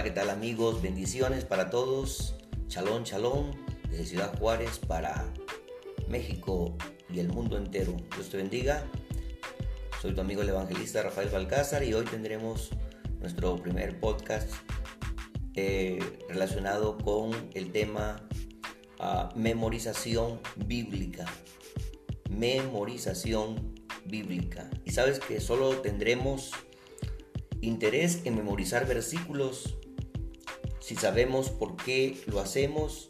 Hola, ¿qué tal amigos? Bendiciones para todos. Chalón, chalón, desde Ciudad Juárez para México y el mundo entero. Dios te bendiga. Soy tu amigo el evangelista Rafael Balcázar y hoy tendremos nuestro primer podcast eh, relacionado con el tema uh, memorización bíblica. Memorización bíblica. Y sabes que solo tendremos interés en memorizar versículos si sabemos por qué lo hacemos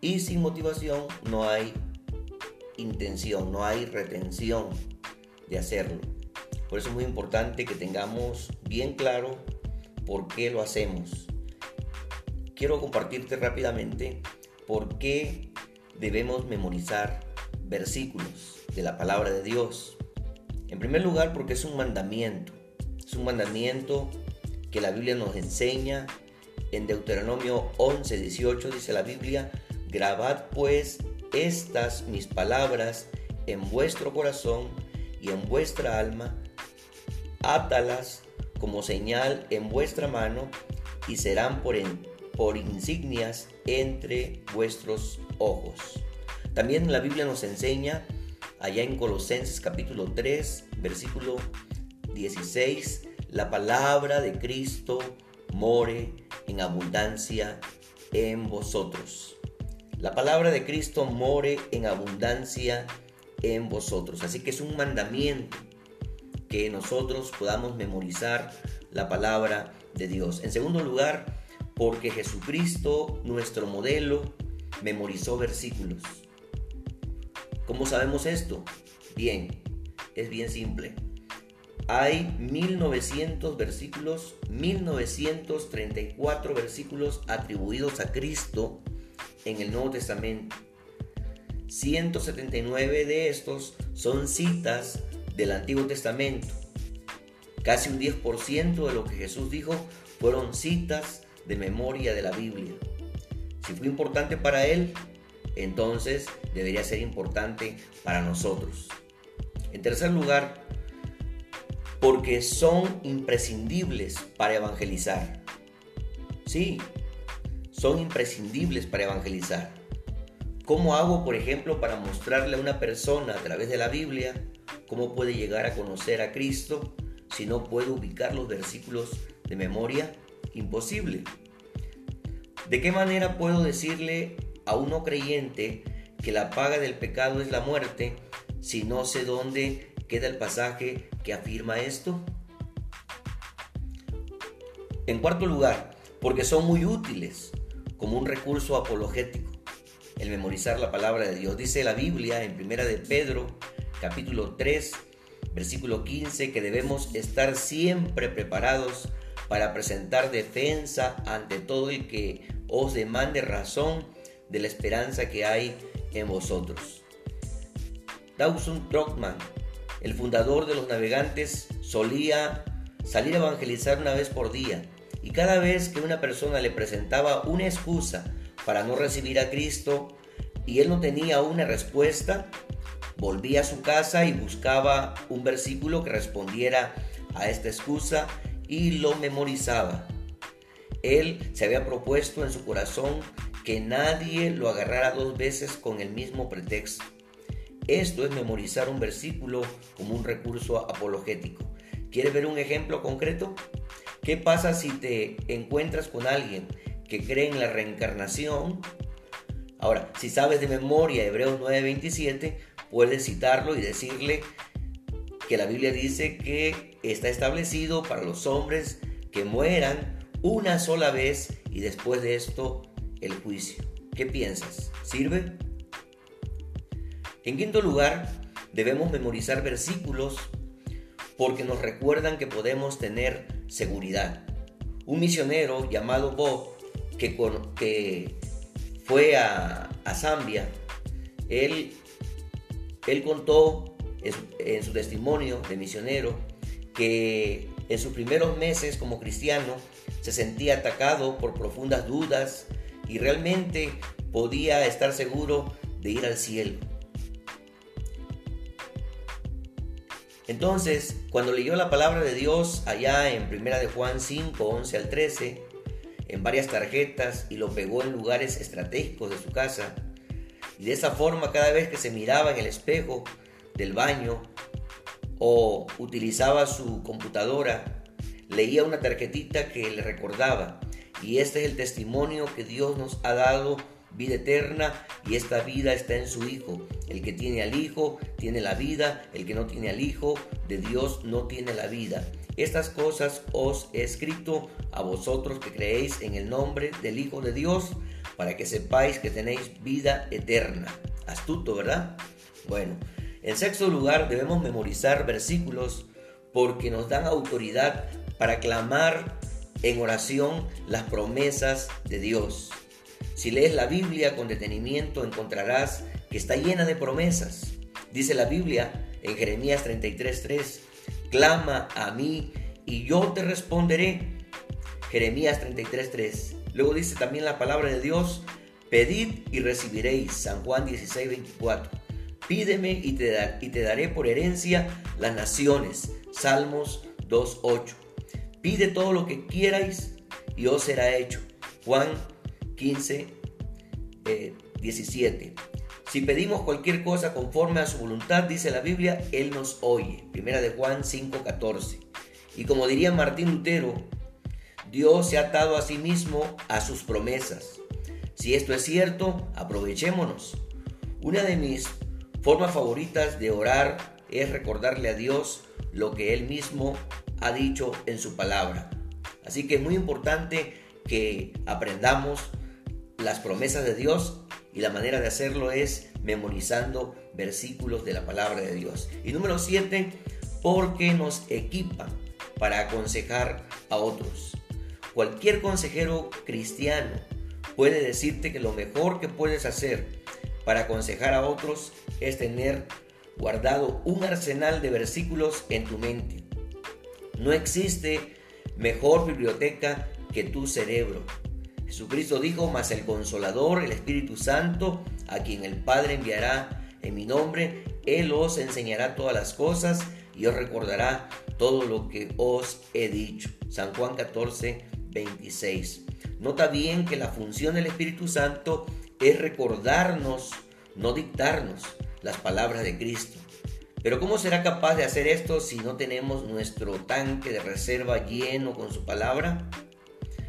y sin motivación no hay intención, no hay retención de hacerlo. Por eso es muy importante que tengamos bien claro por qué lo hacemos. Quiero compartirte rápidamente por qué debemos memorizar versículos de la palabra de Dios. En primer lugar, porque es un mandamiento. Es un mandamiento que la Biblia nos enseña. En Deuteronomio 11, 18 dice la Biblia, grabad pues estas mis palabras en vuestro corazón y en vuestra alma, átalas como señal en vuestra mano y serán por, por insignias entre vuestros ojos. También la Biblia nos enseña allá en Colosenses capítulo 3, versículo 16, la palabra de Cristo more en abundancia en vosotros. La palabra de Cristo more en abundancia en vosotros. Así que es un mandamiento que nosotros podamos memorizar la palabra de Dios. En segundo lugar, porque Jesucristo, nuestro modelo, memorizó versículos. ¿Cómo sabemos esto? Bien, es bien simple. Hay 1900 versículos, 1934 versículos atribuidos a Cristo en el Nuevo Testamento. 179 de estos son citas del Antiguo Testamento. Casi un 10% de lo que Jesús dijo fueron citas de memoria de la Biblia. Si fue importante para él, entonces debería ser importante para nosotros. En tercer lugar, porque son imprescindibles para evangelizar. Sí, son imprescindibles para evangelizar. ¿Cómo hago, por ejemplo, para mostrarle a una persona a través de la Biblia cómo puede llegar a conocer a Cristo si no puedo ubicar los versículos de memoria? Imposible. ¿De qué manera puedo decirle a un no creyente que la paga del pecado es la muerte si no sé dónde queda el pasaje que afirma esto? En cuarto lugar, porque son muy útiles como un recurso apologético. El memorizar la palabra de Dios. Dice la Biblia en Primera de Pedro, capítulo 3, versículo 15, que debemos estar siempre preparados para presentar defensa ante todo el que os demande razón de la esperanza que hay en vosotros. Dawson Trockman el fundador de los navegantes solía salir a evangelizar una vez por día y cada vez que una persona le presentaba una excusa para no recibir a Cristo y él no tenía una respuesta, volvía a su casa y buscaba un versículo que respondiera a esta excusa y lo memorizaba. Él se había propuesto en su corazón que nadie lo agarrara dos veces con el mismo pretexto. Esto es memorizar un versículo como un recurso apologético. ¿Quieres ver un ejemplo concreto? ¿Qué pasa si te encuentras con alguien que cree en la reencarnación? Ahora, si sabes de memoria Hebreos 9:27, puedes citarlo y decirle que la Biblia dice que está establecido para los hombres que mueran una sola vez y después de esto el juicio. ¿Qué piensas? ¿Sirve? En quinto lugar, debemos memorizar versículos porque nos recuerdan que podemos tener seguridad. Un misionero llamado Bob, que, fue a, Zambia, él, contó en, en su testimonio de misionero que en sus primeros meses como cristiano se sentía atacado por profundas dudas y realmente podía estar seguro de ir al cielo. Entonces, cuando leyó la palabra de Dios allá en 1 de Juan 5, 11 al 13, en varias tarjetas y lo pegó en lugares estratégicos de su casa, y de esa forma cada vez que se miraba en el espejo del baño o utilizaba su computadora, leía una tarjetita que le recordaba, y este es el testimonio que Dios nos ha dado vida eterna y esta vida está en su Hijo. El que tiene al Hijo tiene la vida, el que no tiene al Hijo de Dios no tiene la vida. Estas cosas os he escrito a vosotros que creéis en el nombre del Hijo de Dios, para que sepáis que tenéis vida eterna. Astuto, ¿verdad? Bueno, en sexto lugar debemos memorizar versículos porque nos dan autoridad para clamar en oración las promesas de Dios. Si lees la Biblia con detenimiento encontrarás que está llena de promesas. Dice la Biblia en Jeremías 33:3, clama a mí y yo te responderé. Jeremías 33:3. Luego dice también la palabra de Dios, pedid y recibiréis. San Juan 16:24. Pídeme y te, y te daré por herencia las naciones. Salmos 2:8. Pide todo lo que quierais y os será hecho. Juan 15, 17. Eh, si pedimos cualquier cosa conforme a su voluntad, dice la Biblia, Él nos oye. Primera de Juan 5, 14. Y como diría Martín Lutero, Dios se ha atado a sí mismo a sus promesas. Si esto es cierto, aprovechémonos. Una de mis formas favoritas de orar es recordarle a Dios lo que Él mismo ha dicho en su palabra. Así que es muy importante que aprendamos las promesas de Dios y la manera de hacerlo es memorizando versículos de la palabra de Dios. Y número 7, porque nos equipan para aconsejar a otros. Cualquier consejero cristiano puede decirte que lo mejor que puedes hacer para aconsejar a otros es tener guardado un arsenal de versículos en tu mente. No existe mejor biblioteca que tu cerebro. Jesucristo dijo, mas el consolador, el Espíritu Santo, a quien el Padre enviará en mi nombre, Él os enseñará todas las cosas y os recordará todo lo que os he dicho. San Juan 14, 26. Nota bien que la función del Espíritu Santo es recordarnos, no dictarnos las palabras de Cristo. Pero ¿cómo será capaz de hacer esto si no tenemos nuestro tanque de reserva lleno con su palabra?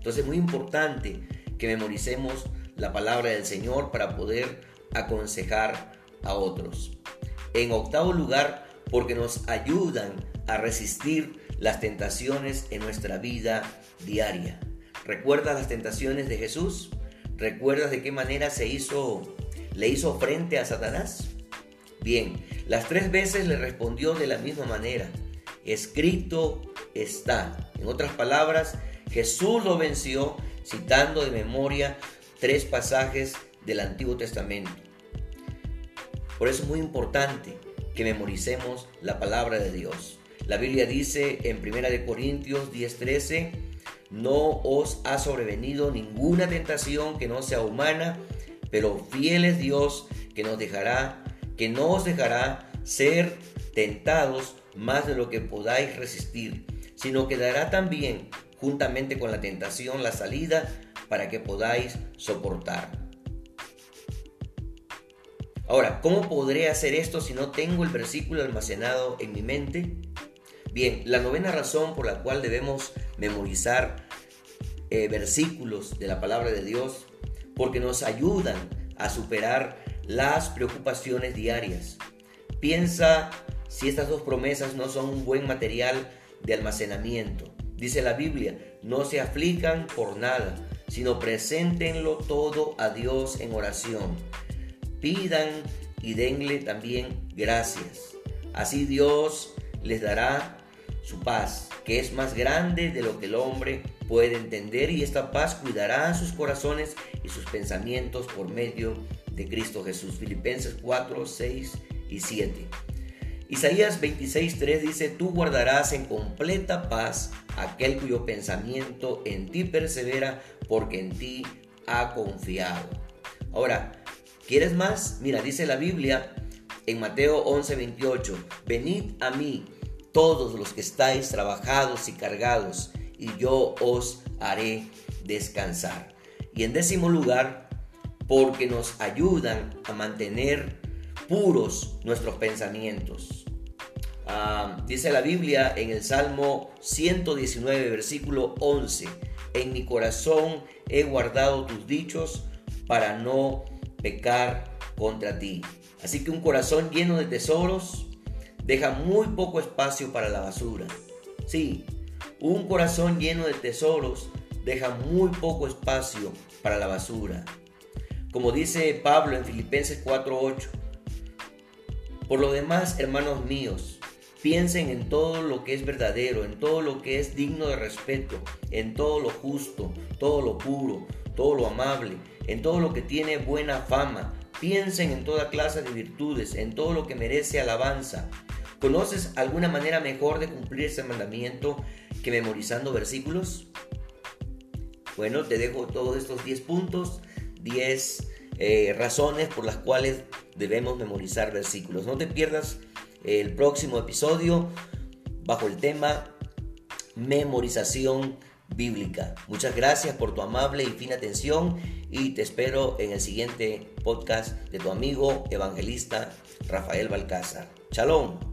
Entonces es muy importante que memoricemos la palabra del Señor para poder aconsejar a otros. En octavo lugar, porque nos ayudan a resistir las tentaciones en nuestra vida diaria. ¿Recuerdas las tentaciones de Jesús? ¿Recuerdas de qué manera se hizo, le hizo frente a Satanás? Bien, las tres veces le respondió de la misma manera. Escrito está. En otras palabras, Jesús lo venció citando de memoria tres pasajes del Antiguo Testamento. Por eso es muy importante que memoricemos la palabra de Dios. La Biblia dice en 1 Corintios 10:13, no os ha sobrevenido ninguna tentación que no sea humana, pero fiel es Dios que nos dejará, que no os dejará ser tentados más de lo que podáis resistir, sino que dará también juntamente con la tentación la salida para que podáis soportar. Ahora, ¿cómo podré hacer esto si no tengo el versículo almacenado en mi mente? Bien, la novena razón por la cual debemos memorizar eh, versículos de la palabra de Dios, porque nos ayudan a superar las preocupaciones diarias. Piensa si estas dos promesas no son un buen material de almacenamiento. Dice la Biblia, no se aflican por nada, sino preséntenlo todo a Dios en oración. Pidan y denle también gracias. Así Dios les dará su paz, que es más grande de lo que el hombre puede entender, y esta paz cuidará sus corazones y sus pensamientos por medio de Cristo Jesús. Filipenses 4, 6 y 7. Isaías 26:3 dice, tú guardarás en completa paz aquel cuyo pensamiento en ti persevera porque en ti ha confiado. Ahora, ¿quieres más? Mira, dice la Biblia en Mateo 11:28, venid a mí todos los que estáis trabajados y cargados, y yo os haré descansar. Y en décimo lugar, porque nos ayudan a mantener puros nuestros pensamientos. Ah, dice la Biblia en el Salmo 119, versículo 11, en mi corazón he guardado tus dichos para no pecar contra ti. Así que un corazón lleno de tesoros deja muy poco espacio para la basura. Sí, un corazón lleno de tesoros deja muy poco espacio para la basura. Como dice Pablo en Filipenses 4:8, por lo demás, hermanos míos, piensen en todo lo que es verdadero, en todo lo que es digno de respeto, en todo lo justo, todo lo puro, todo lo amable, en todo lo que tiene buena fama. Piensen en toda clase de virtudes, en todo lo que merece alabanza. ¿Conoces alguna manera mejor de cumplir ese mandamiento que memorizando versículos? Bueno, te dejo todos estos 10 puntos, 10 eh, razones por las cuales debemos memorizar versículos. No te pierdas el próximo episodio bajo el tema memorización bíblica. Muchas gracias por tu amable y fina atención y te espero en el siguiente podcast de tu amigo evangelista Rafael Balcázar. Shalom.